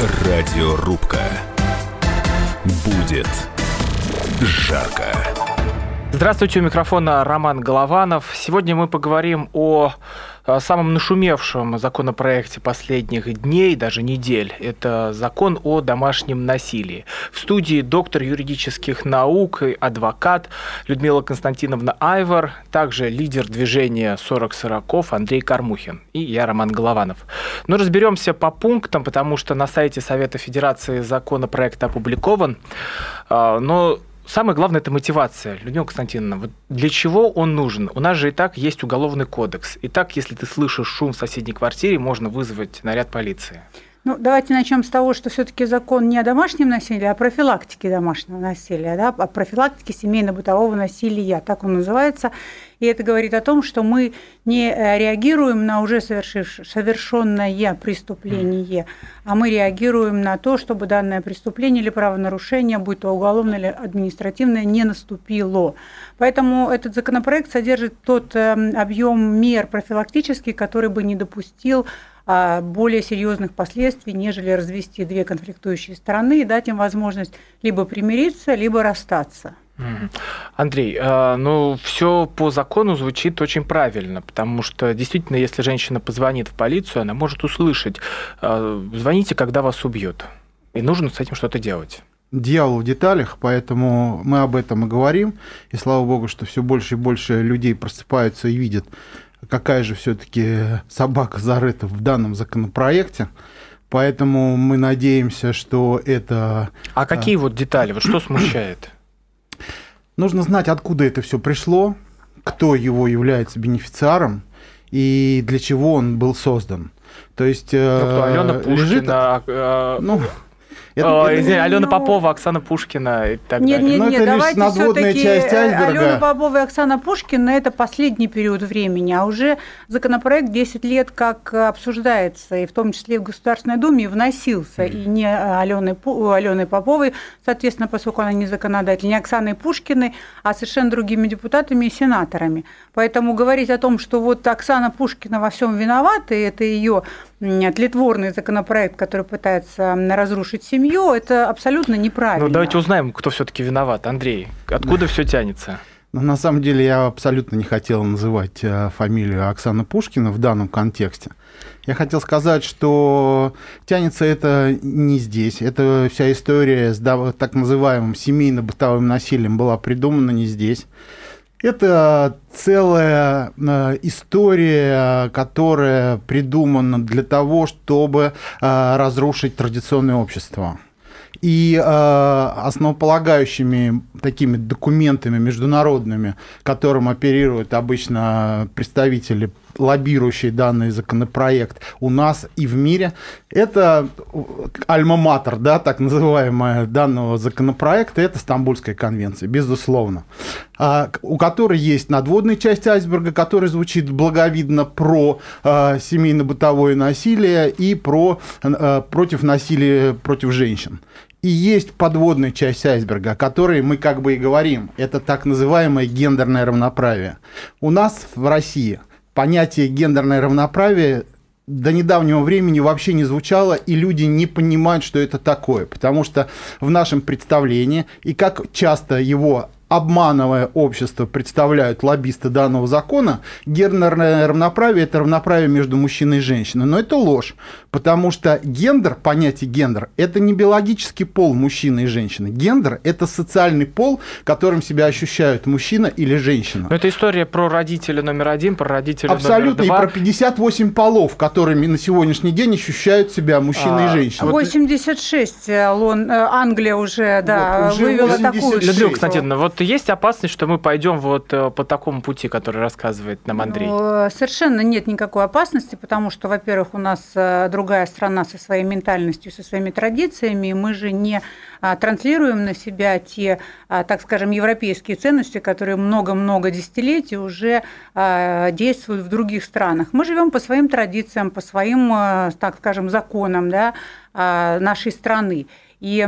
Радиорубка. Будет жарко. Здравствуйте, у микрофона Роман Голованов. Сегодня мы поговорим о самом нашумевшем законопроекте последних дней, даже недель. Это закон о домашнем насилии. В студии доктор юридических наук и адвокат Людмила Константиновна Айвар, также лидер движения 40 сороков Андрей Кармухин и я, Роман Голованов. Но разберемся по пунктам, потому что на сайте Совета Федерации законопроект опубликован. А, но Самое главное – это мотивация. Людмила Константиновна, вот для чего он нужен? У нас же и так есть уголовный кодекс. И так, если ты слышишь шум в соседней квартире, можно вызвать наряд полиции. Ну, давайте начнем с того, что все-таки закон не о домашнем насилии, а о профилактике домашнего насилия, да, о профилактике семейно-бытового насилия, так он называется. И это говорит о том, что мы не э, реагируем на уже совершенное преступление, а мы реагируем на то, чтобы данное преступление или правонарушение, будь то уголовное или административное, не наступило. Поэтому этот законопроект содержит тот эм, объем мер профилактических, который бы не допустил а, более серьезных последствий, нежели развести две конфликтующие стороны и дать им возможность либо примириться, либо расстаться. Андрей, а, ну все по закону звучит очень правильно, потому что действительно, если женщина позвонит в полицию, она может услышать, а, звоните, когда вас убьют, и нужно с этим что-то делать дьявол в деталях, поэтому мы об этом и говорим. И слава богу, что все больше и больше людей просыпаются и видят какая же все-таки собака зарыта в данном законопроекте. Поэтому мы надеемся, что это... А какие вот детали? Вот что смущает? Нужно знать, откуда это все пришло, кто его является бенефициаром и для чего он был создан. То есть... Ну, кто, Алена Пушкина, лежит... а, а ну, это, О, это, извини, Алена ну... Попова, Оксана Пушкина и так нет, далее. Нет, нет, нет, давайте все-таки Алена Попова и Оксана Пушкина – это последний период времени, а уже законопроект 10 лет как обсуждается, и в том числе в Государственной Думе вносился, mm. и не Аленой, Аленой Поповой, соответственно, поскольку она не законодатель, не Оксаной Пушкиной, а совершенно другими депутатами и сенаторами. Поэтому говорить о том, что вот Оксана Пушкина во всем виновата, и это ее тлетворный законопроект, который пытается разрушить семью, это абсолютно неправильно. Ну, давайте узнаем, кто все-таки виноват. Андрей, откуда все тянется? Ну, на самом деле я абсолютно не хотел называть э, фамилию Оксаны Пушкина в данном контексте. Я хотел сказать, что тянется это не здесь. Эта вся история с так называемым семейно-бытовым насилием была придумана не здесь. Это целая э, история, которая придумана для того, чтобы э, разрушить традиционное общество. И э, основополагающими такими документами международными, которым оперируют обычно представители лоббирующий данный законопроект у нас и в мире. Это альма-матер, да, так называемая данного законопроекта, это Стамбульская конвенция, безусловно, а, у которой есть надводная часть айсберга, которая звучит благовидно про а, семейно-бытовое насилие и про, а, против насилия против женщин. И есть подводная часть айсберга, о которой мы как бы и говорим. Это так называемое гендерное равноправие. У нас в России – понятие гендерное равноправие до недавнего времени вообще не звучало, и люди не понимают, что это такое, потому что в нашем представлении, и как часто его обманывая общество, представляют лоббисты данного закона, гендерное равноправие – это равноправие между мужчиной и женщиной. Но это ложь, потому что гендер, понятие гендер, это не биологический пол мужчины и женщины. Гендер – это социальный пол, которым себя ощущают мужчина или женщина. Но это история про родителя номер один, про родителя Абсолютно, номер два. и про 58 полов, которыми на сегодняшний день ощущают себя мужчина а, и женщина. 86 Лон, э, Англия уже, да, вот, уже вывела 86. такую. Людмила Константиновна, вот есть опасность, что мы пойдем вот э, по такому пути, который рассказывает нам Андрей? Ну, совершенно нет никакой опасности, потому что, во-первых, у нас э, другая страна со своей ментальностью, со своими традициями, мы же не а, транслируем на себя те, а, так скажем, европейские ценности, которые много-много десятилетий уже а, действуют в других странах. Мы живем по своим традициям, по своим, так скажем, законам да, нашей страны. И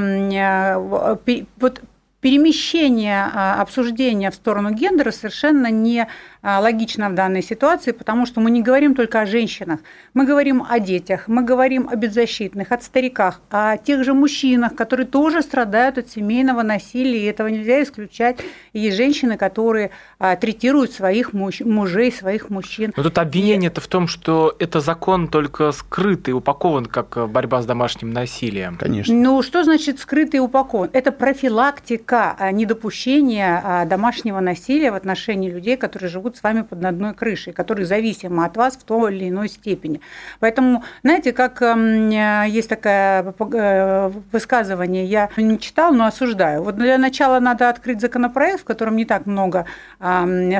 вот перемещение обсуждения в сторону гендера совершенно не логично в данной ситуации, потому что мы не говорим только о женщинах, мы говорим о детях, мы говорим о беззащитных, о стариках, о тех же мужчинах, которые тоже страдают от семейного насилия, и этого нельзя исключать. И есть женщины, которые а, третируют своих муж, мужей, своих мужчин. Но тут обвинение-то в том, что это закон только скрытый, упакован как борьба с домашним насилием. Конечно. Ну, что значит скрытый и упакован? Это профилактика недопущения домашнего насилия в отношении людей, которые живут живут с вами под одной крышей, которые зависимы от вас в той или иной степени. Поэтому, знаете, как эм, есть такое э, высказывание, я не читал, но осуждаю. Вот для начала надо открыть законопроект, в котором не так много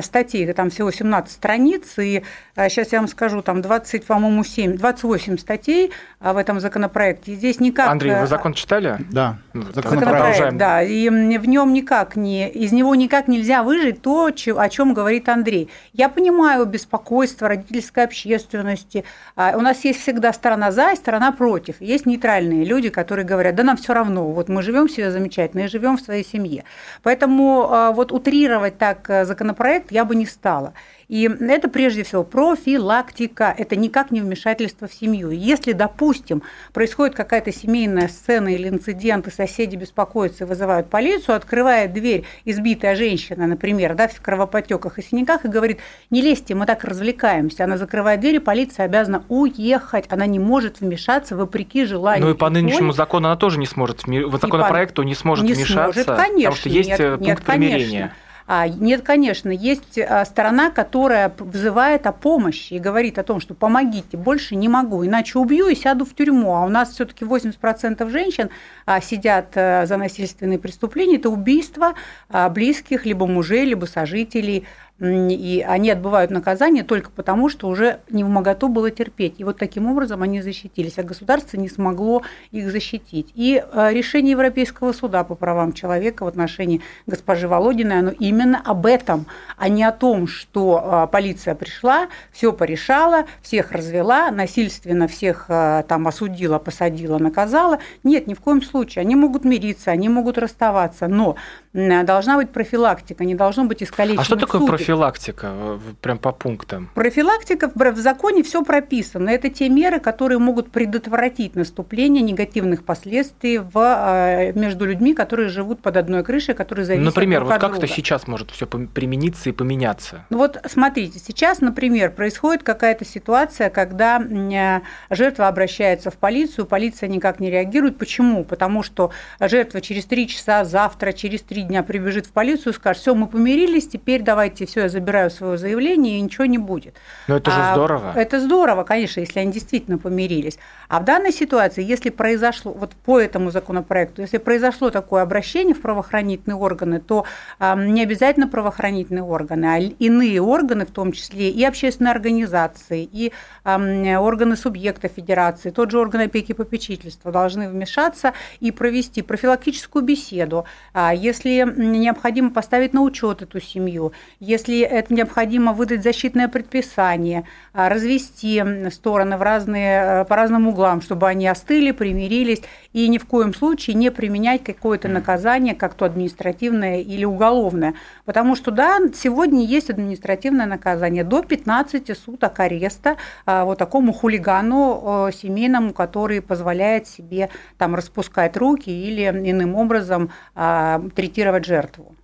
статей, там всего 17 страниц, и сейчас э, я вам скажу, там 20, по-моему, 7, 28 статей а, в этом законопроекте. Здесь никак... Андрей, вы э, закон читали? Да. Ну, законопроект, да. И в нем никак не, из него никак нельзя выжить то, о чем говорит Андрей. Я понимаю беспокойство родительской общественности. А, у нас есть всегда сторона за и сторона против. Есть нейтральные люди, которые говорят, да нам все равно, вот мы живем себе замечательно и живем в своей семье. Поэтому а, вот утрировать так э, законопроект я бы не стала. И это прежде всего профилактика, это никак не вмешательство в семью. Если, допустим, происходит какая-то семейная сцена или инцидент, и соседи беспокоятся и вызывают полицию, открывает дверь избитая женщина, например, да, в кровопотеках и синяках, и говорит, не лезьте, мы так развлекаемся. Она закрывает дверь, и полиция обязана уехать, она не может вмешаться вопреки желанию. Ну и по нынешнему закону она тоже не сможет, в законопроекту не сможет не вмешаться, сможет, конечно, потому что есть нет, э, пункт нет, примирения. Конечно. А, нет, конечно, есть а, сторона, которая вызывает о помощи и говорит о том, что помогите, больше не могу, иначе убью и сяду в тюрьму. А у нас все-таки 80% женщин а, сидят э, за насильственные преступления, это убийство близких, либо мужей, либо сожителей и они отбывают наказание только потому, что уже не в моготу было терпеть. И вот таким образом они защитились, а государство не смогло их защитить. И э, решение Европейского суда по правам человека в отношении госпожи Володиной, оно именно об этом, а не о том, что э, полиция пришла, все порешала, всех развела, насильственно всех э, там осудила, посадила, наказала. Нет, ни в коем случае. Они могут мириться, они могут расставаться, но должна быть профилактика, не должно быть искалечено. А что такое профилактика? Прям по пунктам. Профилактика в законе все прописано. Это те меры, которые могут предотвратить наступление негативных последствий в, а, между людьми, которые живут под одной крышей, которые зависят Например, друг вот от как друга. это сейчас может все примениться и поменяться? Ну вот смотрите, сейчас, например, происходит какая-то ситуация, когда э, жертва обращается в полицию, полиция никак не реагирует. Почему? Потому что жертва через три часа, завтра, через три дня прибежит в полицию и скажет, все, мы помирились, теперь давайте, все, я забираю свое заявление, и ничего не будет. Но это же а, здорово. Это здорово, конечно, если они действительно помирились. А в данной ситуации, если произошло, вот по этому законопроекту, если произошло такое обращение в правоохранительные органы, то э, не обязательно правоохранительные органы, а иные органы, в том числе и общественные организации, и э, органы субъекта федерации, тот же орган опеки и попечительства должны вмешаться и провести профилактическую беседу. А если необходимо поставить на учет эту семью, если это необходимо выдать защитное предписание, а, развести стороны в разные, э, по разным углам, чтобы они остыли, примирились, и ни в коем случае не применять какое-то наказание, как то административное или уголовное. Потому что, да, сегодня есть административное наказание до 15 суток ареста а, вот такому хулигану э, семейному, который позволяет себе там распускать руки или иным образом а, третировать жертву.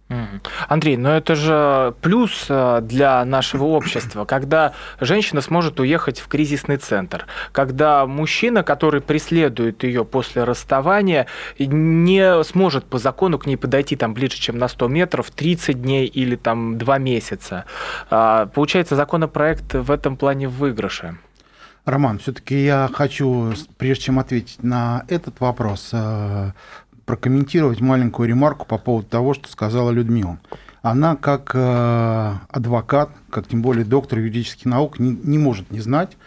Андрей, но это же плюс э, для нашего общества, когда женщина сможет уехать в кризисный центр, когда мужчина, который преследует ее после расставания, не сможет по закону к ней подойти там ближе, чем на 100 метров, 30 дней или там 2 месяца. А, получается, законопроект в этом плане в выигрыше. Роман, все-таки я хочу, прежде чем ответить на этот вопрос, э, прокомментировать маленькую ремарку по поводу того, что сказала Людмила. Она как э, адвокат, как тем более доктор юридических наук, не, не может не знать,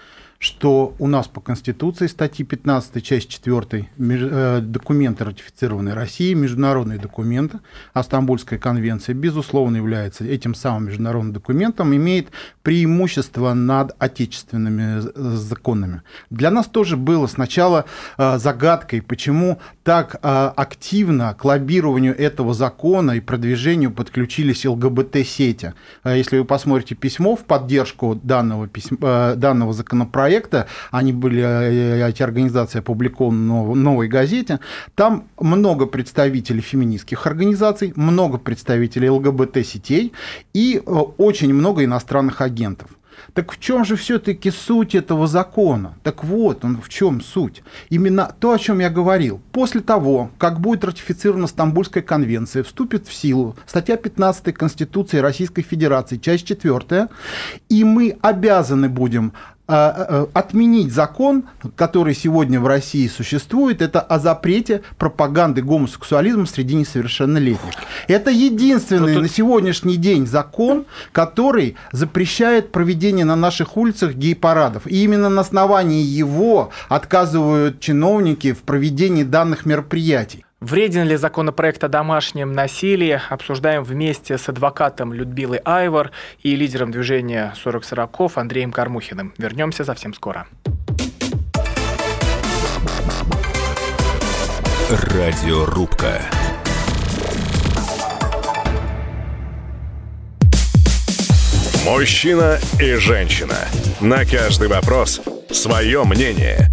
что у нас по Конституции статьи 15, часть 4, э, документы, ратифицированные Россией, международные документы, а Стамбульская конвенция, безусловно, является этим самым международным документом, имеет преимущество над отечественными законами. Для нас тоже было сначала э, загадкой, почему так э, активно к лоббированию этого закона и продвижению подключились ЛГБТ-сети. Если вы посмотрите письмо в поддержку данного, письма, данного законопроекта, проекта, они были, э, эти организации опубликованы в новой газете, там много представителей феминистских организаций, много представителей ЛГБТ-сетей и э, очень много иностранных агентов. Так в чем же все-таки суть этого закона? Так вот, он в чем суть? Именно то, о чем я говорил. После того, как будет ратифицирована Стамбульская конвенция, вступит в силу статья 15 Конституции Российской Федерации, часть 4, и мы обязаны будем отменить закон, который сегодня в России существует, это о запрете пропаганды гомосексуализма среди несовершеннолетних. Это единственный тут... на сегодняшний день закон, который запрещает проведение на наших улицах гей-парадов. И именно на основании его отказывают чиновники в проведении данных мероприятий. Вреден ли законопроект о домашнем насилии? Обсуждаем вместе с адвокатом Людмилой Айвор и лидером движения 40 сороков Андреем Кармухиным. Вернемся совсем скоро. Радиорубка. Мужчина и женщина. На каждый вопрос свое мнение.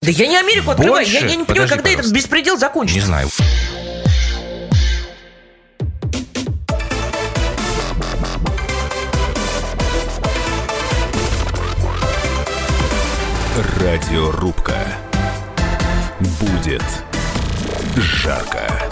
Да я не Америку открываю, я, я не понимаю, когда пожалуйста. этот беспредел закончится. Не знаю. Радиорубка. Будет жарко.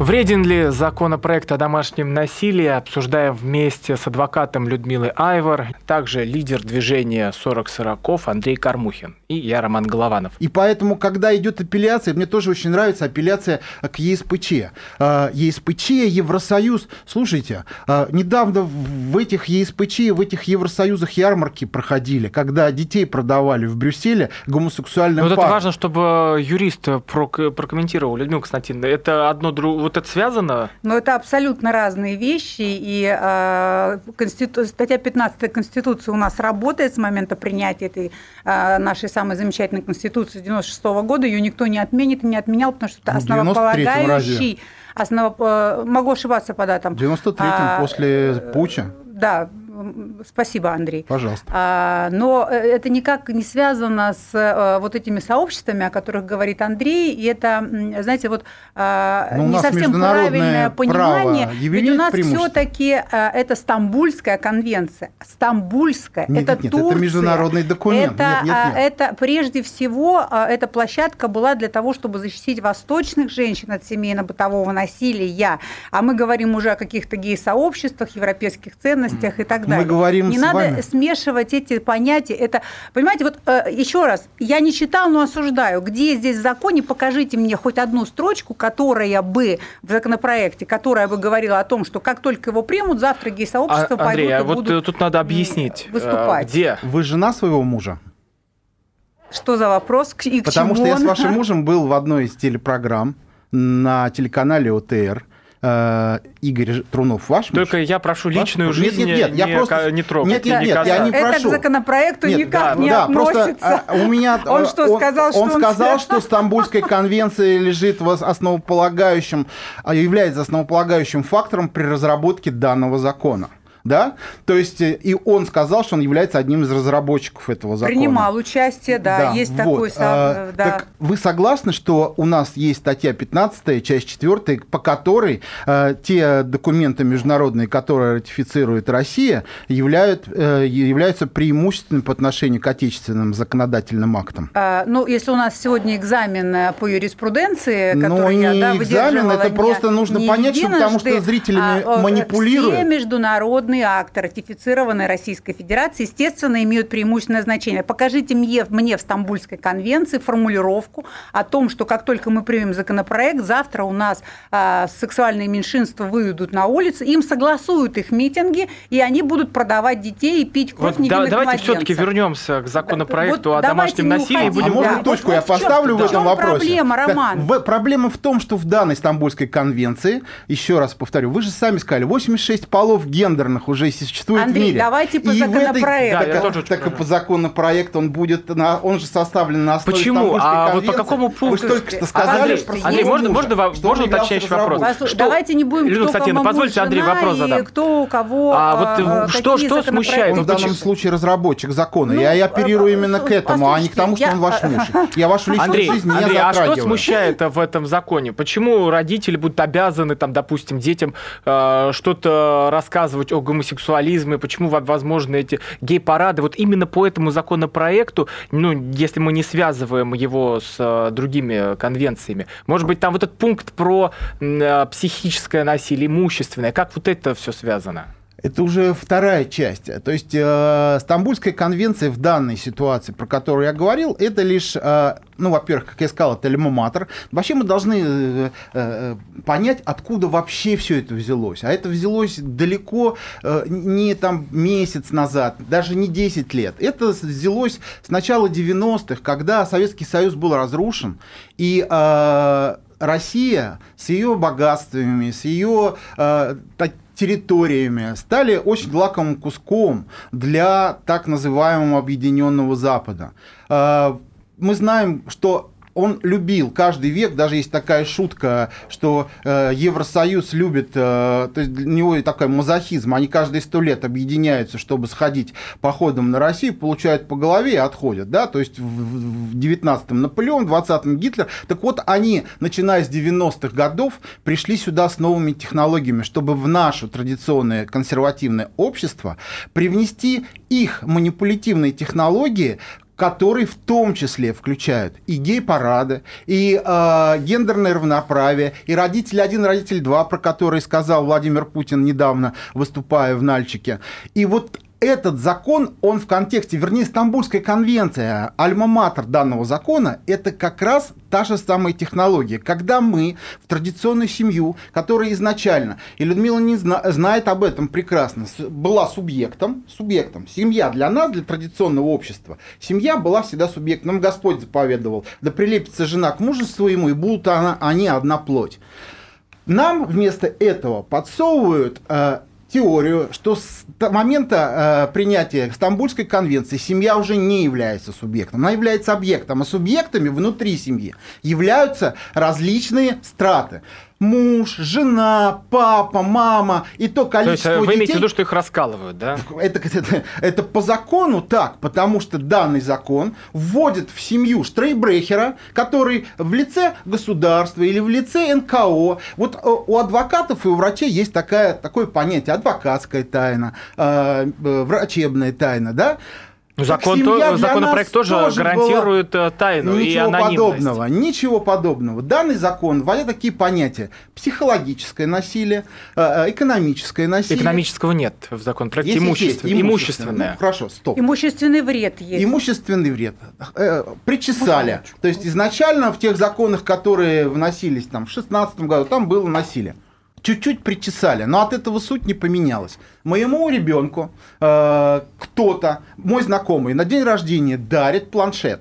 Вреден ли законопроект о домашнем насилии, обсуждаем вместе с адвокатом Людмилой Айвор, также лидер движения 40 сороков Андрей Кармухин и я, Роман Голованов. И поэтому, когда идет апелляция, мне тоже очень нравится апелляция к ЕСПЧ. А, ЕСПЧ, Евросоюз. Слушайте, а, недавно в этих ЕСПЧ, в этих Евросоюзах ярмарки проходили, когда детей продавали в Брюсселе гомосексуальным Вот это важно, чтобы юрист прокомментировал, Людмила Константиновна. Это одно другое вот это связано? Но это абсолютно разные вещи, и э, конститу... статья 15 Конституции у нас работает с момента принятия этой э, нашей самой замечательной Конституции 96 -го года, ее никто не отменит и не отменял, потому что это ну, основополагающий, основ... Э, могу ошибаться по датам. В 93-м, а, после Пуча? Да, Спасибо, Андрей. Пожалуйста. А, но э, это никак не связано с э, вот этими сообществами, о которых говорит Андрей. И это, знаете, вот а, но не совсем правильное понимание. Ведь у нас все-таки э, это Стамбульская конвенция. Стамбульская. Нет, это нет, Турция. Это международный документ. Это, нет, нет, а, нет. это прежде всего эта площадка была для того, чтобы защитить восточных женщин от семейно-бытового насилия. А мы говорим уже о каких-то гей-сообществах, европейских ценностях и так далее. Мы говорим не с надо вами. смешивать эти понятия. Это, понимаете, вот э, еще раз, я не читал, но осуждаю. Где здесь в законе, покажите мне хоть одну строчку, которая бы в законопроекте, которая бы говорила о том, что как только его примут, завтра гей-сообщество а, Андрей, пойдут а вот будут тут надо объяснить. Выступать. Э, где? Вы жена своего мужа? Что за вопрос? И к Потому чему что я он? с вашим мужем был в одной из телепрограмм на телеканале ОТР. Э, Игорь Трунов ваш Только муж? я прошу личную Ваш? жизнь нет, нет, нет, не, я просто... не трогать. Нет, нет, не нет, я не Это прошу. к законопроекту Нет, никак да, не да, относится. просто а, у меня Он что, сказал, что он, он сказал, что Стамбульская конвенция лежит в основополагающем, а, является основополагающим фактором при разработке данного закона. Да, то есть э, и он сказал, что он является одним из разработчиков этого закона. Принимал участие, да, да есть вот. такой... А, да. Так вы согласны, что у нас есть статья 15, часть 4, по которой а, те документы международные, которые ратифицирует Россия, являют, а, являются преимущественными по отношению к отечественным законодательным актам? А, ну, если у нас сегодня экзамен по юриспруденции, ну, который ну, я да, экзамен, это просто нужно понять, что потому что зрителями а, манипулируют. Все международные акты, ратифицированные Российской Федерацией, естественно, имеют преимущественное значение. Покажите мне, мне в Стамбульской конвенции формулировку о том, что как только мы примем законопроект, завтра у нас а, сексуальные меньшинства выйдут на улицы, им согласуют их митинги, и они будут продавать детей и пить кровь вот да, Давайте все-таки вернемся к законопроекту вот о домашнем насилии. Будем... А можно да. точку вот, я вот поставлю в, в этом вопросе? проблема, Роман? Да, проблема в том, что в данной Стамбульской конвенции, еще раз повторю, вы же сами сказали, 86 полов гендерных уже существует Андрей, в мире. давайте по и законопроекту. Этой, да, так, так и по законопроекту он будет, на, он же составлен на основе Почему? А вот по какому пункту? Вы только что сказали, Андрей, что Андрей можно, можно, можно уточняющий вопрос? Что... Давайте не будем, Люда кто Константиновна, позвольте Андрей вопрос задам. кто у кого а, вот, а, что, что смущает? Он в данном случае разработчик закона. Ну, я, я оперирую именно к этому, а не к тому, что я... он ваш муж. Я вашу личную Андрей, жизнь не Андрей, а что смущает в этом законе? Почему родители будут обязаны, там, допустим, детям э, что-то рассказывать о гомосексуализме? Почему возможны эти гей-парады? Вот именно по этому законопроекту, ну, если мы не связываем его с э, другими конвенциями, может быть, там вот этот пункт про э, психическое насилие, имущественное, как вот это все связано? Это уже вторая часть. То есть э, Стамбульская конвенция в данной ситуации, про которую я говорил, это лишь, э, ну, во-первых, как я сказал, это лимоматор. Вообще мы должны э, э, понять, откуда вообще все это взялось. А это взялось далеко э, не там месяц назад, даже не 10 лет. Это взялось с начала 90-х, когда Советский Союз был разрушен, и э, Россия с ее богатствами, с ее э, территориями стали очень лакомым куском для так называемого объединенного Запада. Э, мы знаем, что он любил каждый век, даже есть такая шутка, что э, Евросоюз любит, э, то есть для него такой мазохизм, они каждые сто лет объединяются, чтобы сходить походом на Россию, получают по голове и отходят, да, то есть в, в 19-м Наполеон, в 20-м Гитлер, так вот они, начиная с 90-х годов, пришли сюда с новыми технологиями, чтобы в наше традиционное консервативное общество привнести их манипулятивные технологии, которые в том числе включают и гей-парады, и э, гендерное равноправие, и родитель один, родитель два, про который сказал Владимир Путин недавно, выступая в Нальчике. И вот этот закон, он в контексте, вернее, Стамбульская конвенция, альма-матер данного закона, это как раз та же самая технология. Когда мы в традиционную семью, которая изначально, и Людмила не зна, знает об этом прекрасно, была субъектом, субъектом. Семья для нас, для традиционного общества, семья была всегда субъектом. Господь заповедовал, да прилепится жена к мужу своему, и будут она, они одна плоть. Нам вместо этого подсовывают э, теорию, что с момента э, принятия Стамбульской конвенции семья уже не является субъектом, она является объектом, а субъектами внутри семьи являются различные страты муж, жена, папа, мама и то количество то есть, вы детей... имеете в виду, что их раскалывают, да? Это, это, это по закону так, потому что данный закон вводит в семью штрейбрехера, который в лице государства или в лице НКО. Вот э, у адвокатов и у врачей есть такая, такое понятие адвокатская тайна, э, э врачебная тайна, да? Ну, закон, то, законопроект тоже, тоже гарантирует была... Э, тайну ничего и анонимность. подобного, ничего подобного. Данный закон вводит такие понятия: психологическое насилие, э, э, экономическое насилие. Экономического нет в законопроекте. Есть, имущественное. Есть, имущественное. Ну, хорошо, стоп. Имущественный вред есть. Имущественный вред. Причесали. То есть изначально в тех законах, которые вносились там в 2016 году, там было насилие чуть-чуть причесали, но от этого суть не поменялась. Моему ребенку э, кто-то, мой знакомый, на день рождения дарит планшет.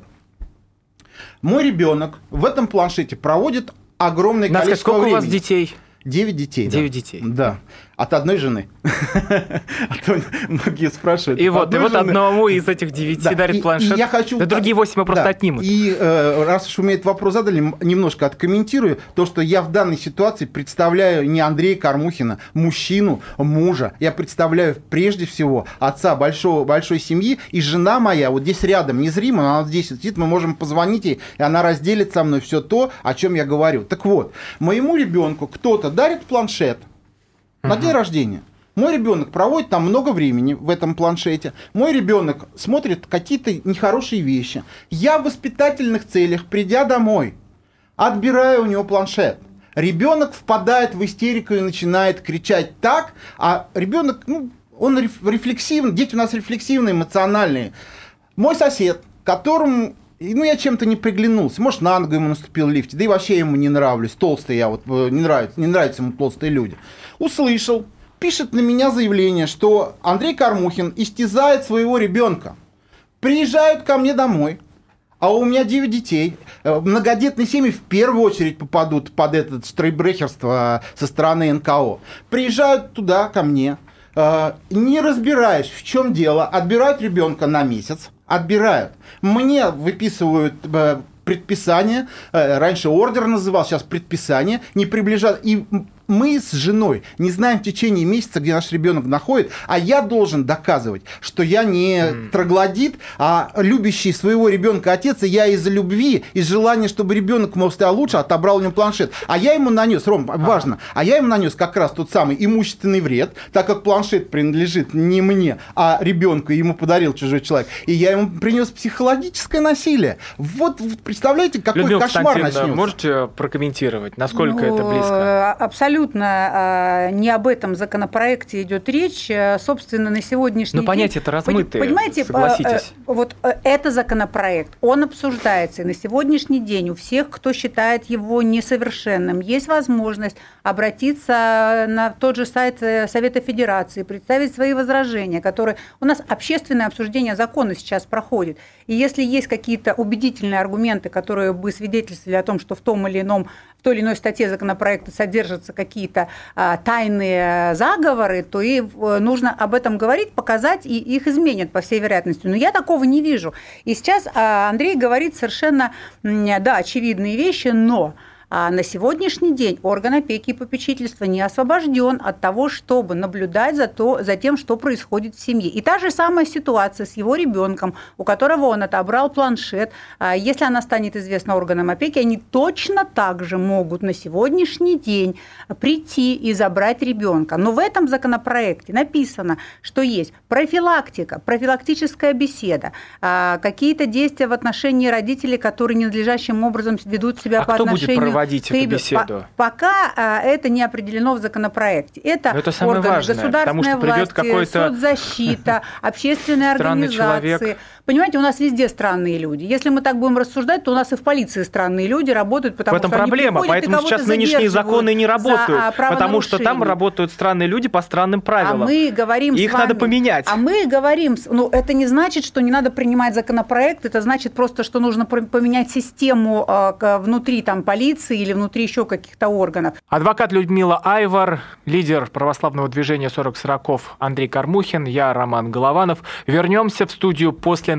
Мой ребенок в этом планшете проводит огромное Насколько, количество сколько времени. у вас детей? Девять детей. Девять да. детей. Да. От одной жены. А то многие спрашивают. И вот, и вот одному из этих девяти дарит планшет. Я хочу... Да другие восемь мы просто отнимут. И э, раз уж вы мне этот вопрос задали, немножко откомментирую. То, что я в данной ситуации представляю не Андрея Кормухина, мужчину, мужа. Я представляю прежде всего отца большого, большой семьи. И жена моя вот здесь рядом, незримо, она здесь сидит, мы можем позвонить ей, и она разделит со мной все то, о чем я говорю. Так вот, моему ребенку кто-то дарит планшет, на день рождения. Мой ребенок проводит там много времени в этом планшете. Мой ребенок смотрит какие-то нехорошие вещи. Я в воспитательных целях, придя домой, отбираю у него планшет. Ребенок впадает в истерику и начинает кричать так, а ребенок, ну, он рефлексивный, дети у нас рефлексивные, эмоциональные. Мой сосед, которому ну, я чем-то не приглянулся. Может, на ногу ему наступил в лифте. Да и вообще ему не нравлюсь. Толстый я вот, э, не нравится, не нравятся ему толстые люди. Услышал, пишет на меня заявление, что Андрей Кормухин истязает своего ребенка. Приезжают ко мне домой, а у меня 9 детей. Э, многодетные семьи в первую очередь попадут под это штрейбрехерство со стороны НКО. Приезжают туда, ко мне, э, не разбираясь, в чем дело, отбирают ребенка на месяц, отбирают. Мне выписывают э, предписание, раньше ордер называл, сейчас предписание, не приближать. И мы с женой не знаем в течение месяца, где наш ребенок находит, а я должен доказывать, что я не mm. троглодит, а любящий своего ребенка отец, и я из-за любви, из желания, чтобы ребенок мог стал лучше, отобрал у него планшет. А я ему нанес, Ром, а. важно, а я ему нанес как раз тот самый имущественный вред, так как планшет принадлежит не мне, а ребенку, ему подарил чужой человек. И я ему принес психологическое насилие. Вот представляете, какой Людмила кошмар начнется. можете прокомментировать, насколько ну, это близко? Абсолютно абсолютно а, не об этом законопроекте идет речь. Э, собственно, на сегодняшний Но ну, день... понятия-то размытые, Понимаете, согласитесь. Э, вот э, это законопроект, он обсуждается, и на сегодняшний день у всех, кто считает его несовершенным, есть возможность обратиться на тот же сайт Совета Федерации, представить свои возражения, которые... У нас общественное обсуждение закона сейчас проходит. И если есть какие-то убедительные аргументы, которые бы свидетельствовали о том, что в том или ином в той или иной статье законопроекта содержатся какие-то а, тайные заговоры, то и э, нужно об этом говорить, показать, и их изменят, по всей вероятности. Но я такого не вижу. И сейчас а, Андрей говорит совершенно, да, очевидные вещи, но а на сегодняшний день орган опеки и попечительства не освобожден от того, чтобы наблюдать за, то, за тем, что происходит в семье. И та же самая ситуация с его ребенком, у которого он отобрал планшет. А если она станет известна органам опеки, они точно так же могут на сегодняшний день прийти и забрать ребенка. Но в этом законопроекте написано, что есть профилактика, профилактическая беседа, а, какие-то действия в отношении родителей, которые ненадлежащим образом ведут себя а по отношению проводить эту беседу? По пока а, это не определено в законопроекте. Это, это самое органы важное, государственной власти, соцзащита, общественные организации. Понимаете, у нас везде странные люди. Если мы так будем рассуждать, то у нас и в полиции странные люди работают, потому в этом что проблема, они поэтому сейчас нынешние законы не работают, а, потому что там работают странные люди по странным правилам. А мы говорим их вами, надо поменять. А мы говорим, ну это не значит, что не надо принимать законопроект, это значит просто, что нужно поменять систему а, внутри там полиции или внутри еще каких-то органов. Адвокат Людмила Айвар, лидер православного движения 40 сороков Андрей Кармухин, я Роман Голованов. Вернемся в студию после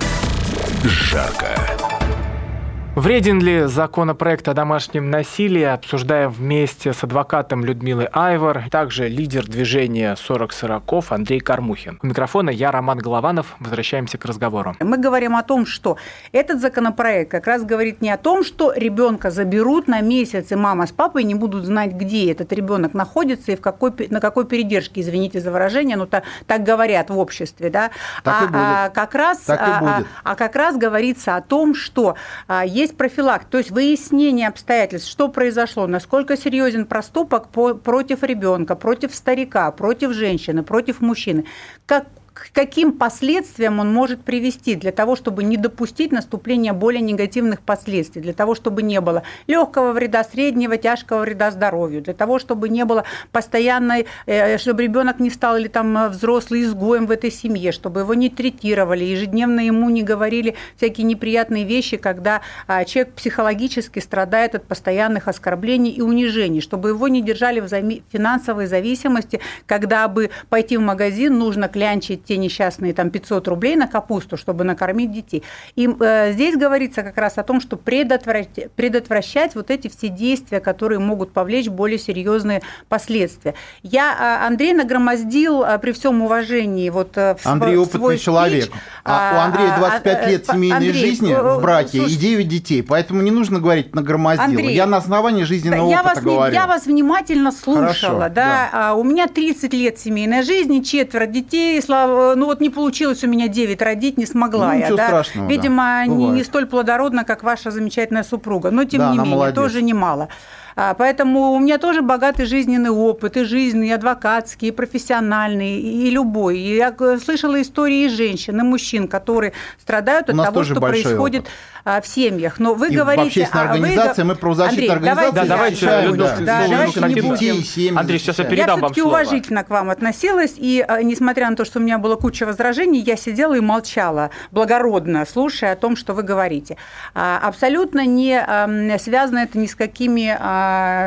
жарко. Вреден ли законопроект о домашнем насилии, обсуждаем вместе с адвокатом Людмилой Айвор, также лидер движения 40 сороков Андрей Кармухин. У микрофона я, Роман Голованов. Возвращаемся к разговору. Мы говорим о том, что этот законопроект как раз говорит не о том, что ребенка заберут на месяц, и мама с папой не будут знать, где этот ребенок находится и в какой, на какой передержке, извините за выражение, но так, так говорят в обществе, да, так а, а как раз, так а, а, а как раз говорится о том, что а, есть профилакт, то есть выяснение обстоятельств, что произошло, насколько серьезен проступок по, против ребенка, против старика, против женщины, против мужчины, как к каким последствиям он может привести для того, чтобы не допустить наступления более негативных последствий, для того, чтобы не было легкого вреда, среднего, тяжкого вреда здоровью, для того, чтобы не было постоянной, э, чтобы ребенок не стал или там взрослый изгоем в этой семье, чтобы его не третировали, ежедневно ему не говорили всякие неприятные вещи, когда а, человек психологически страдает от постоянных оскорблений и унижений, чтобы его не держали в финансовой зависимости, когда бы пойти в магазин нужно клянчить те несчастные там 500 рублей на капусту, чтобы накормить детей. И э, здесь говорится как раз о том, что предотвращать, предотвращать вот эти все действия, которые могут повлечь более серьезные последствия. Я, э, Андрей, нагромоздил э, при всем уважении вот э, в Андрей в опытный свой человек. Спич, а, у Андрея 25 а, лет семейной Андрей, жизни в браке слушайте, и 9 детей, поэтому не нужно говорить нагромоздил. Андрей, я на основании жизненного я опыта вас, говорю. Я вас внимательно слушала. Хорошо, да. Да. А, у меня 30 лет семейной жизни, четверо детей, слава ну вот не получилось у меня 9 родить, не смогла ну, я. Да? страшного. Видимо, да. не, не столь плодородно, как ваша замечательная супруга, но тем да, не менее, молодец. тоже немало. А, поэтому у меня тоже богатый жизненный опыт, и жизненный, и адвокатский, и профессиональный, и любой. И я слышала истории и женщин, и мужчин, которые страдают от того, что происходит опыт. А, в семьях. Но вы и говорите... В общественной организации, вы... мы правозащитная Андрей, организация. Да, давайте, да, да, да, давайте не будем. Семьи, Андрей, сейчас я передам я вам все-таки слово. уважительно к вам относилась, и а, несмотря на то, что у меня была куча возражений, я сидела и молчала, благородно, слушая о том, что вы говорите. Абсолютно не связано это ни с какими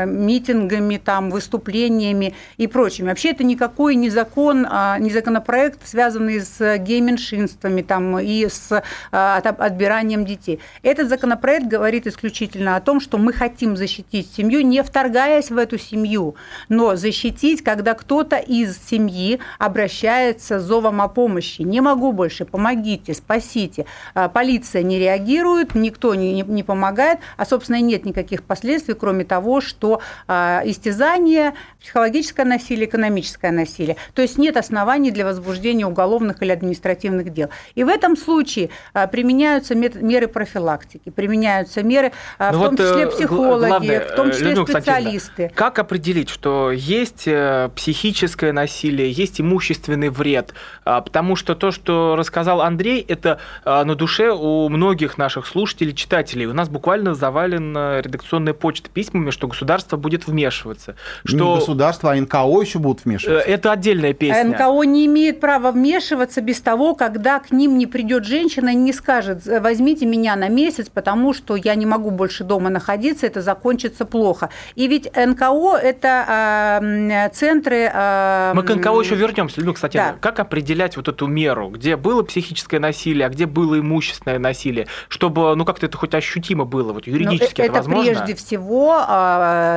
митингами, там, выступлениями и прочими. Вообще это никакой не закон, а не законопроект, связанный с гей-меньшинствами там, и с а, отбиранием детей. Этот законопроект говорит исключительно о том, что мы хотим защитить семью, не вторгаясь в эту семью, но защитить, когда кто-то из семьи обращается с зовом о помощи. Не могу больше, помогите, спасите. А, полиция не реагирует, никто не, не помогает, а, собственно, нет никаких последствий, кроме того, что а, истязание, психологическое насилие, экономическое насилие. То есть нет оснований для возбуждения уголовных или административных дел. И в этом случае а, применяются меры профилактики, применяются меры, а, ну в том числе э, психологи, главное, в том числе Людмила специалисты. Как определить, что есть э, психическое насилие, есть имущественный вред? Потому что то, что рассказал Андрей, это на душе у многих наших слушателей, читателей. У нас буквально завалена редакционная почта письмами, что государство будет вмешиваться. Что... Не государство, а НКО еще будут вмешиваться. Э, это отдельная песня. НКО не имеет права вмешиваться без того, когда к ним не придет женщина и не скажет, возьмите меня на месяц, потому что я не могу больше дома находиться, это закончится плохо. И ведь НКО – это э, центры… Э, Мы к НКО еще вернемся. Ну, кстати, да. как определять вот эту меру, где было психическое насилие, а где было имущественное насилие, чтобы, ну, как-то это хоть ощутимо было, вот юридически ну, это, это возможно? прежде всего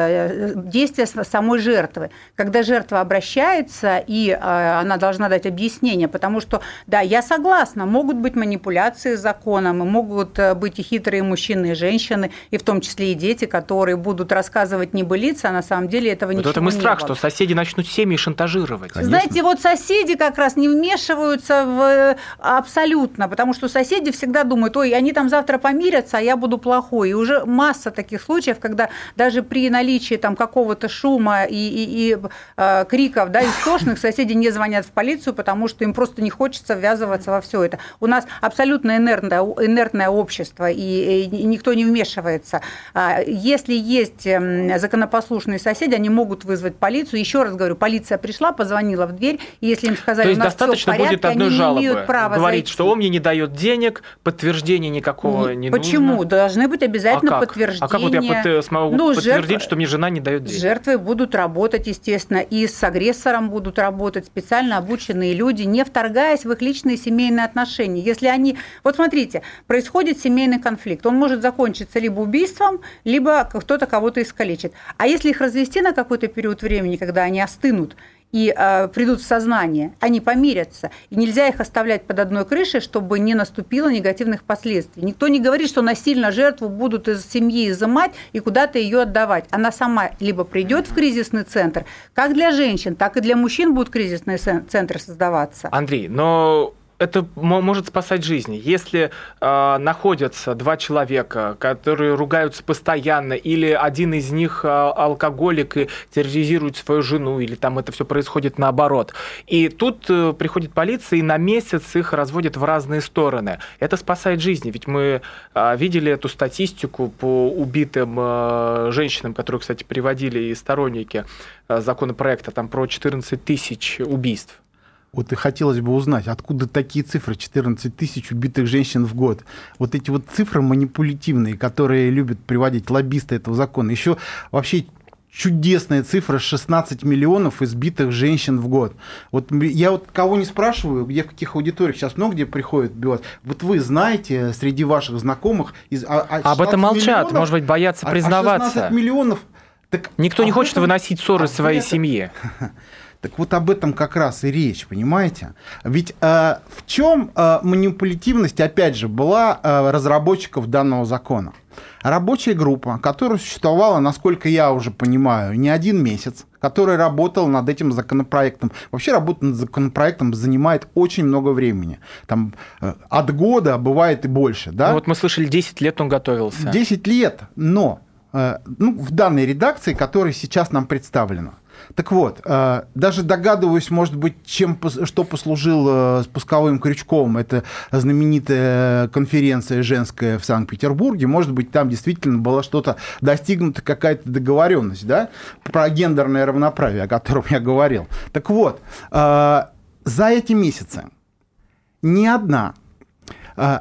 э, действие самой жертвы. Когда жертва обращается, и э, она должна дать объяснение, потому что, да, я согласна, могут быть манипуляции с законом, и могут э, быть и хитрые мужчины и женщины, и в том числе и дети, которые будут рассказывать небылицы, а на самом деле этого вот ничего это мы не страх, было. что соседи начнут семьи шантажировать. Конечно. Знаете, вот соседи как раз не вмешиваются в абсолютно, потому что соседи всегда думают, ой, они там завтра помирятся, а я буду плохой. И уже масса таких случаев, когда даже при наличии там какого-то шума и, и, и э, криков, да, истошных, соседи не звонят в полицию, потому что им просто не хочется ввязываться во все это. У нас абсолютно инертное, инертное общество, и, и никто не вмешивается. А если есть эм, законопослушные соседи, они могут вызвать полицию. Еще раз говорю, полиция пришла, позвонила в дверь, и если им сказали, То есть у нас достаточно порядке, будет одной жалобы. Право Говорит, зайти. что он мне не дает денег, подтверждения никакого не, Почему? нужно. Должны быть обязательно а как? подтверждения. А как вот я под- смогу Ну, подтвердить, жертва- что мне жена не дает денег? Жертвы будут работать, естественно, и с агрессором будут работать специально обученные люди, не вторгаясь в их личные семейные отношения. Если они... Вот смотрите, происходит семейный конфликт. Он может закончиться либо убийством, либо кто-то кого-то искалечит. А если их развести на какой-то период времени, когда они остынут, и э, придут в сознание, они помирятся. И нельзя их оставлять под одной крышей, чтобы не наступило негативных последствий. Никто не говорит, что насильно жертву будут из семьи изымать и куда-то ее отдавать. Она сама либо придет в кризисный центр, как для женщин, так и для мужчин будут кризисные цен- центры создаваться. Андрей, но это мо- может спасать жизни. Если э, находятся два человека, которые ругаются постоянно, или один из них э, алкоголик и терроризирует свою жену, или там это все происходит наоборот. И тут э, приходит полиция и на месяц их разводит в разные стороны. Это спасает жизни, ведь мы э, видели эту статистику по убитым э, женщинам, которую, кстати, приводили и сторонники э, законопроекта, там про 14 тысяч убийств. Вот и хотелось бы узнать, откуда такие цифры, 14 тысяч убитых женщин в год. Вот эти вот цифры манипулятивные, которые любят приводить лоббисты этого закона. Еще вообще чудесная цифра 16 миллионов избитых женщин в год. Вот я вот кого не спрашиваю, где в каких аудиториях сейчас много где приходят убивать. Вот вы знаете среди ваших знакомых из а, а Об этом 16 молчат, может быть, боятся а- а признаваться. 16 миллионов. Так Никто не хочет выносить ссоры об своей семье. Так вот об этом как раз и речь, понимаете? Ведь э, в чем э, манипулятивность, опять же, была э, разработчиков данного закона? Рабочая группа, которая существовала, насколько я уже понимаю, не один месяц, которая работала над этим законопроектом. Вообще работа над законопроектом занимает очень много времени. Там э, от года, бывает и больше. Да? Ну, вот мы слышали, 10 лет он готовился. 10 лет, но э, ну, в данной редакции, которая сейчас нам представлена. Так вот, э, даже догадываюсь, может быть, чем, что послужило спусковым крючком. Это знаменитая конференция женская в Санкт-Петербурге. Может быть, там действительно была что-то достигнута, какая-то договоренность, да, про гендерное равноправие, о котором я говорил. Так вот, э, за эти месяцы ни одна э,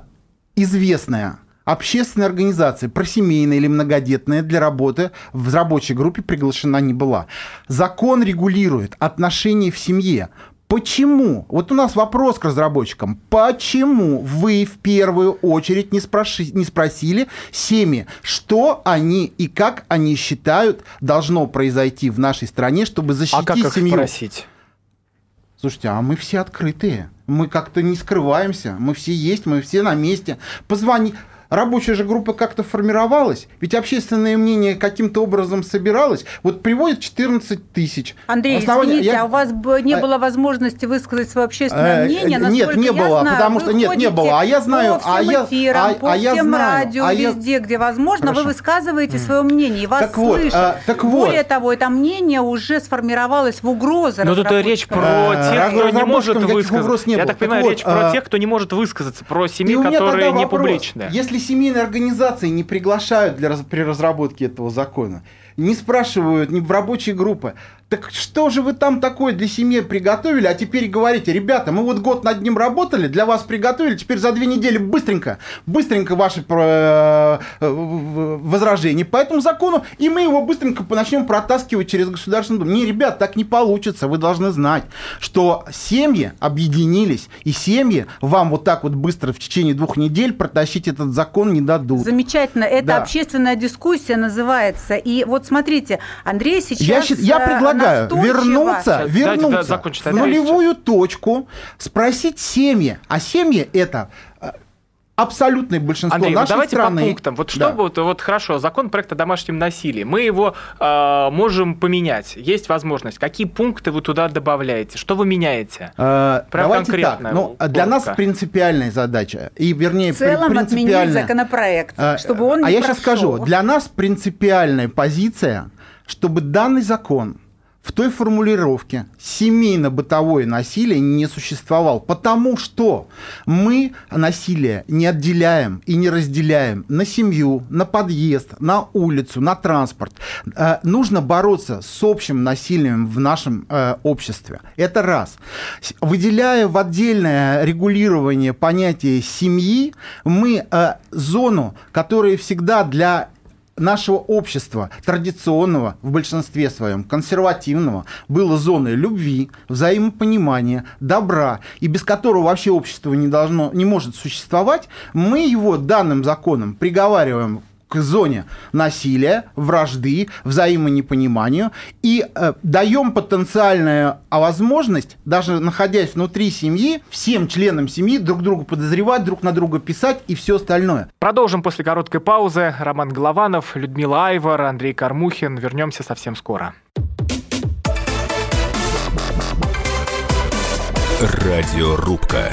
известная общественная организация, просемейная или многодетная для работы в рабочей группе приглашена не была. Закон регулирует отношения в семье. Почему? Вот у нас вопрос к разработчикам. Почему вы в первую очередь не, спроши- не спросили семьи, что они и как они считают должно произойти в нашей стране, чтобы защитить А как их семью? спросить? Слушайте, а мы все открытые. Мы как-то не скрываемся. Мы все есть, мы все на месте. Позвони. Рабочая же группа как-то формировалась, ведь общественное мнение каким-то образом собиралось. Вот приводит 14 тысяч. Андрей, Основание- извините, я- а у вас не А- было возможности высказать свое общественное Э, мнение? нет, Насколько не я было, знаю, потому вы что- нет, не было. А я знаю, по всем а я- эфирам, а- по а я всем знаю, радио, а я- везде, где возможно, Хорошо. вы высказываете свое мнение, и вас Так вот, слышат. а, так вот. Более того, это мнение уже сформировалось в угрозы Но тут речь про Э, тех, кто не может высказаться. не Я так понимаю, речь про тех, кто не может высказаться, про семьи, которые не публичные. Если семейные организации не приглашают для, при разработке этого закона, не спрашивают ни в рабочие группы, так что же вы там такое для семьи приготовили, а теперь говорите, ребята, мы вот год над ним работали, для вас приготовили, теперь за две недели быстренько, быстренько ваши э, в- возражения по этому закону, и мы его быстренько начнем протаскивать через Государственную Думу. Не, ребят, так не получится, вы должны знать, что семьи объединились, и семьи вам вот так вот быстро в течение двух недель протащить этот закон не дадут. Замечательно. Это Да. общественная дискуссия называется. И вот смотрите, Андрей сейчас Я, счит- я э, предлагаю настойчиво- вернуться, Сейчас, дайте, да, вернуться закончить, в нулевую точку, спросить семьи. А семьи это абсолютное большинство Андрей, вот нашей давайте страны. по пунктам. Вот что Да. вот, вот хорошо, закон проекта о домашнем насилии. Мы его э, можем поменять. Есть возможность. Какие пункты вы туда добавляете? Что вы меняете? Э, Прям Давайте конкретно, так. Ну, для нас принципиальная задача, и вернее В целом при- отменить принципиальная. законопроект, Э, чтобы он не А я сейчас прошел. скажу, для нас принципиальная позиция, чтобы данный закон в той формулировке семейно-бытовое насилие не существовало, потому что мы насилие не отделяем и не разделяем на семью, на подъезд, на улицу, на транспорт. Э, нужно бороться с общим насилием в нашем э, обществе. Это раз. Выделяя в отдельное регулирование понятия семьи, мы э, зону, которая всегда для нашего общества, традиционного в большинстве своем, консервативного, было зоной любви, взаимопонимания, добра, и без которого вообще общество не, должно, не может существовать, мы его данным законом приговариваем к зоне насилия, вражды, взаимонепониманию и э, даем потенциальную а возможность, даже находясь внутри семьи, всем членам семьи друг друга подозревать, друг на друга писать и все остальное. Продолжим после короткой паузы. Роман Голованов, Людмила Айвар, Андрей Кармухин. Вернемся совсем скоро. Радиорубка.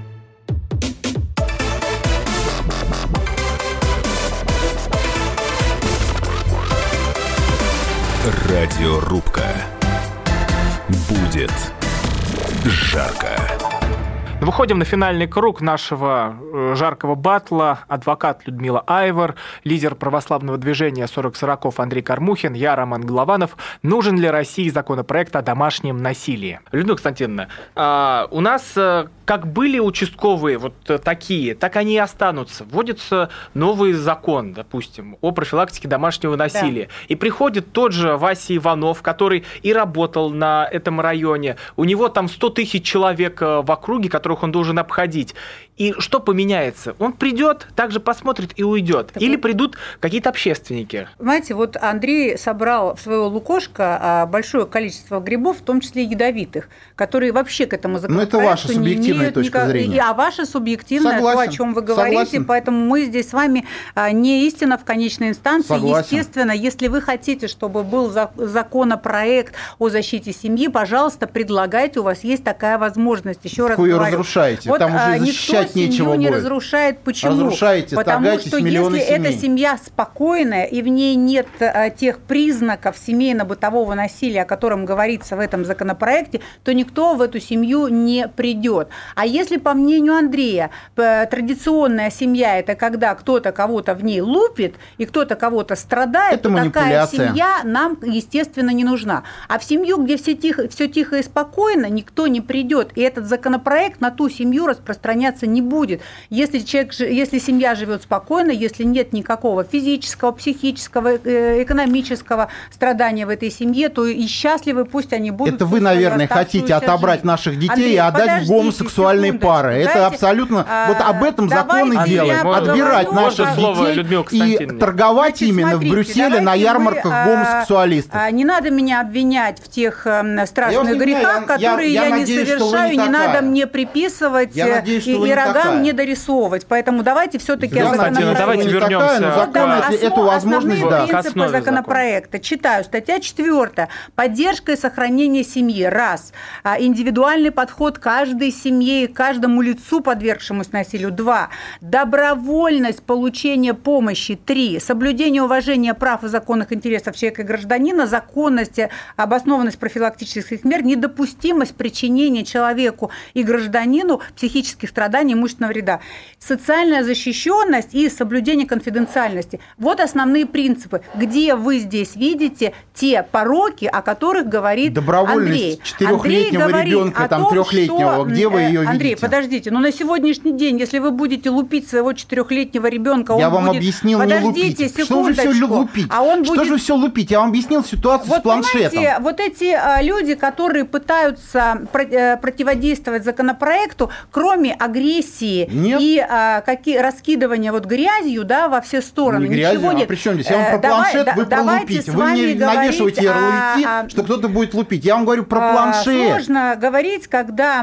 Радиорубка. Будет жарко. Выходим на финальный круг нашего э, жаркого батла. Адвокат Людмила Айвар, лидер православного движения 40 40 Андрей Кармухин, я Роман Голованов. Нужен ли России законопроект о домашнем насилии? Людмила Константиновна, а, у нас э, как были участковые вот такие, так они и останутся. Вводится новый закон, допустим, о профилактике домашнего насилия. Да. И приходит тот же Вася Иванов, который и работал на этом районе. У него там 100 тысяч человек э, в округе, которых он должен обходить. И что поменяется? Он придет, также посмотрит и уйдет. Так Или придут какие-то общественники. Знаете, вот Андрей собрал в своего лукошка а, большое количество грибов, в том числе ядовитых, которые вообще к этому законопроекту Ну, это ваша субъективная точка никак... зрения. А ваша субъективная, Согласен. то, о чем вы говорите. Согласен. Поэтому мы здесь с вами а, не истина в конечной инстанции. Согласен. Естественно, если вы хотите, чтобы был законопроект о защите семьи, пожалуйста, предлагайте, у вас есть такая возможность. Еще раз говорю. разрушаете. Вот, Там уже а, защищать никто нечего не будет. разрушает. Почему? Разрушаете, Потому что если семей. эта семья спокойная и в ней нет а, тех признаков семейно-бытового насилия, о котором говорится в этом законопроекте, то никто в эту семью не придет. А если, по мнению Андрея, традиционная семья – это когда кто-то кого-то в ней лупит и кто-то кого-то страдает, это то такая семья нам, естественно, не нужна. А в семью, где все тихо, все тихо и спокойно, никто не придет. И этот законопроект на ту семью распространяться не будет. Если, человек, если семья живет спокойно, если нет никакого физического, психического, э, экономического страдания в этой семье, то и счастливы пусть они будут. Это вы, наверное, хотите отобрать жизнь. наших детей Андрей, и отдать в гомосексуальные пары. Дайте, Это абсолютно... А, вот об этом закон и делает. Отбирать наших детей и торговать Значит, именно смотрите, в Брюсселе на ярмарках вы, а, гомосексуалистов. А, не надо меня обвинять в тех э, страшных грехах, я, которые я, я, я не совершаю, не, не надо мне приписывать я надеюсь, и, и рогам не дорисовывать. Поэтому давайте все-таки о законопроекте. Давайте вернемся. Такая, закон да, эту возможность да. принципы законопроекта. Закон. Читаю. Статья 4. Поддержка и сохранение семьи. Раз. А, индивидуальный подход каждой семье и каждому лицу, подвергшемуся насилию. Два. Добровольность получения помощи. Три. Соблюдение уважения прав и законных интересов человека и гражданина. Законность, обоснованность профилактических мер. Недопустимость причинения человеку и гражданину психических страданий, имущественного вреда. Социальная защищенность и соблюдение конфиденциальности. Вот основные принципы. Где вы здесь видите те пороки, о которых говорит Добровольность Андрей? четырехлетнего ребенка, там трехлетнего, где вы ее видите? Андрей, подождите, но на сегодняшний день, если вы будете лупить своего четырехлетнего ребенка, я вам будет... объяснил подождите, не лупить. Что же все лупить? А он что будет... же все лупить? Я вам объяснил ситуацию вот с планшетом. Вот эти а, люди, которые пытаются э, противодействовать законопроекту, кроме агрессии агрессии нет. и а, какие, раскидывания вот грязью да, во все стороны. Не грязью, Ничего а нет. при чем здесь? Я вам про Давай, планшет, вы про лупить. Вы мне навешиваете ярлыки, а, что кто-то будет лупить. Я вам говорю про а, планшет. Сложно говорить, когда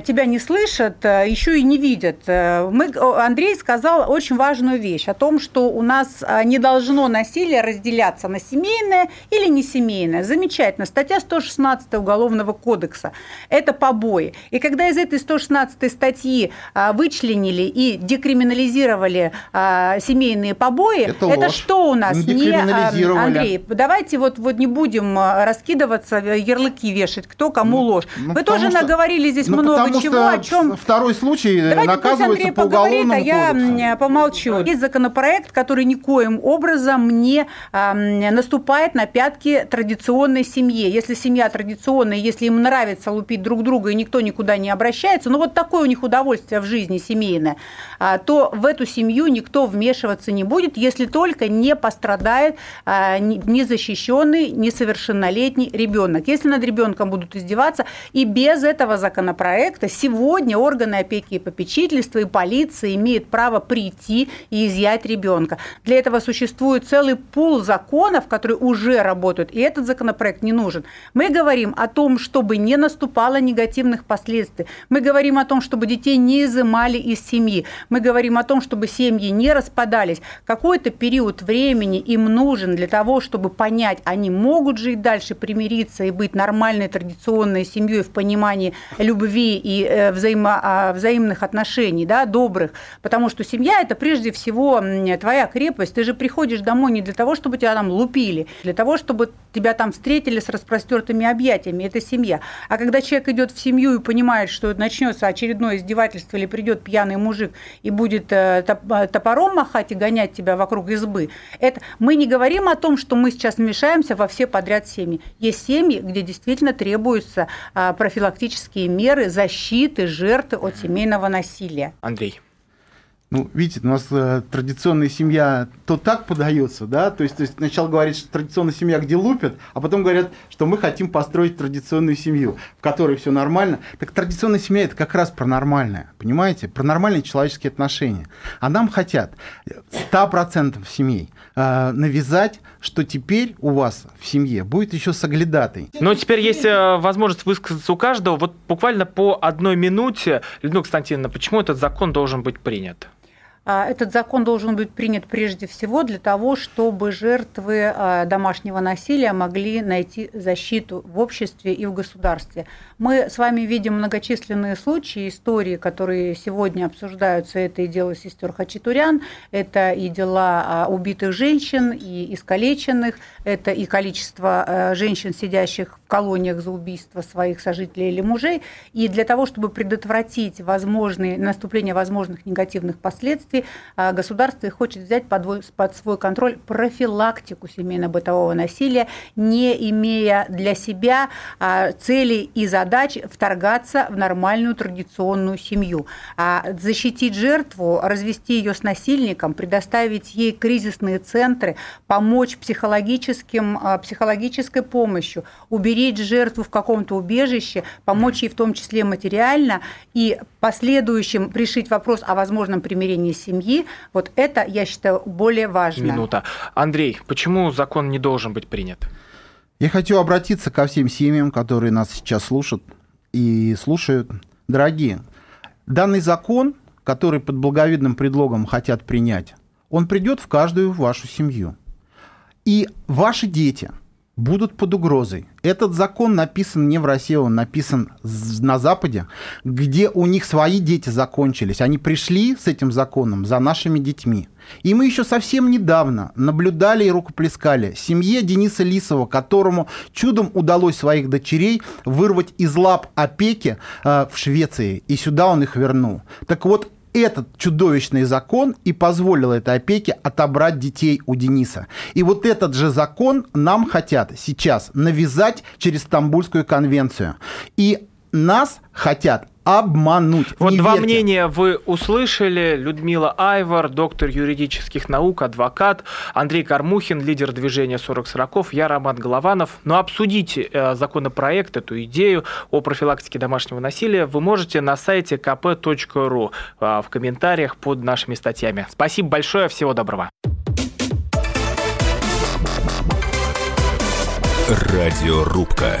тебя не слышат, э, еще и не видят. Э, мы, Андрей сказал очень важную вещь о том, что у нас а, не должно насилие разделяться на семейное или не семейное. Замечательно. Статья 116 Уголовного кодекса – это побои. И когда из этой 116 статьи а, вычленили и декриминализировали а, семейные побои, это, это что у нас? Не, Андрей, давайте вот, вот не будем раскидываться, ярлыки вешать, кто кому ну, ложь. Ну, Вы тоже что, наговорили здесь ну, много чего, о чем... Второй случай давайте наказывается Андрей по поговорит, а я помолчу. Есть законопроект, который никоим образом не наступает на пятки традиционной семье. Если семья традиционная, если им нравится лупить друг друга и никто никуда не обращается, ну вот такое у них удовольствие в жизни семейное, а, то в эту семью никто вмешиваться не будет, если только не пострадает а, незащищенный, несовершеннолетний ребенок. Если над ребенком будут издеваться, и без этого законопроекта сегодня органы опеки и попечительства и полиция имеют право прийти и изъять ребенка. Для этого существует целый пул законов, которые уже работают, и этот законопроект не нужен. Мы говорим о том, чтобы не наступало негативных последствий. Мы говорим о том, чтобы детей не изымали из семьи. Мы говорим о том, чтобы семьи не распадались. Какой-то период времени им нужен для того, чтобы понять, они могут жить дальше, примириться и быть нормальной традиционной семьей в понимании любви и э, взаимо, а, взаимных отношений, да, добрых. Потому что семья – это прежде всего твоя крепость. Ты же приходишь домой не для того, чтобы тебя там лупили, для того, чтобы тебя там встретили с распростертыми объятиями. Это семья. А когда человек идет в семью и понимает, что начнется очередное издевательство или придет пьяный мужик и будет э, э, топором махать и гонять тебя вокруг избы, это мы не говорим о том, что мы сейчас вмешаемся во все подряд семьи. Есть семьи, где действительно требуются а, профилактические меры защиты жертвы от семейного насилия. Андрей. Ну, видите, у нас э, традиционная семья то так подается, да, то есть, то есть сначала говорит, что традиционная семья, где лупят, а потом говорят, что мы хотим построить традиционную семью, в которой все нормально. Так традиционная семья это как раз про нормальное, понимаете, про нормальные человеческие отношения. А нам хотят 100% семей э, навязать, что теперь у вас в семье будет еще соглядатый. Но теперь есть э, возможность высказаться у каждого. Вот буквально по одной минуте, Людмила Константиновна, почему этот закон должен быть принят? А, этот закон должен быть принят прежде всего для того, чтобы жертвы а, домашнего насилия могли найти защиту в обществе и в государстве. Мы с вами видим многочисленные случаи, истории, которые сегодня обсуждаются. Это и дело сестер Хачатурян, это и дела а, убитых женщин и искалеченных, это и количество женщин, сидящих в колониях за убийство своих сожителей или мужей. И для того, чтобы предотвратить возможные, наступление возможных негативных последствий, а, государство хочет взять под, под свой контроль профилактику семейно-бытового насилия, не имея для себя а, целей и задач вторгаться в нормальную традиционную семью. А защитить жертву, развести ее с насильником, предоставить ей кризисные центры, помочь психологическим, психологической помощью, уберечь жертву в каком-то убежище, помочь ей в том числе материально и последующим решить вопрос о возможном примирении семьи, вот это, я считаю, более важно. Минута. Андрей, почему закон не должен быть принят? Я хочу обратиться ко всем семьям, которые нас сейчас слушают и слушают. Дорогие, данный закон, который под благовидным предлогом хотят принять, он придет в каждую вашу семью. И ваши дети – будут под угрозой. Этот закон написан не в России, он написан на Западе, где у них свои дети закончились. Они пришли с этим законом за нашими детьми. И мы еще совсем недавно наблюдали и рукоплескали семье Дениса Лисова, которому чудом удалось своих дочерей вырвать из лап опеки э, в Швеции, и сюда он их вернул. Так вот, этот чудовищный закон и позволил этой опеке отобрать детей у Дениса. И вот этот же закон нам хотят сейчас навязать через Стамбульскую конвенцию. И нас хотят обмануть. Вот Не два верьте. мнения вы услышали. Людмила Айвар, доктор юридических наук, адвокат. Андрей Кармухин, лидер движения 40 сороков. Я Роман Голованов. Но обсудить э, законопроект, эту идею о профилактике домашнего насилия вы можете на сайте kp.ru э, в комментариях под нашими статьями. Спасибо большое, всего доброго. Радиорубка.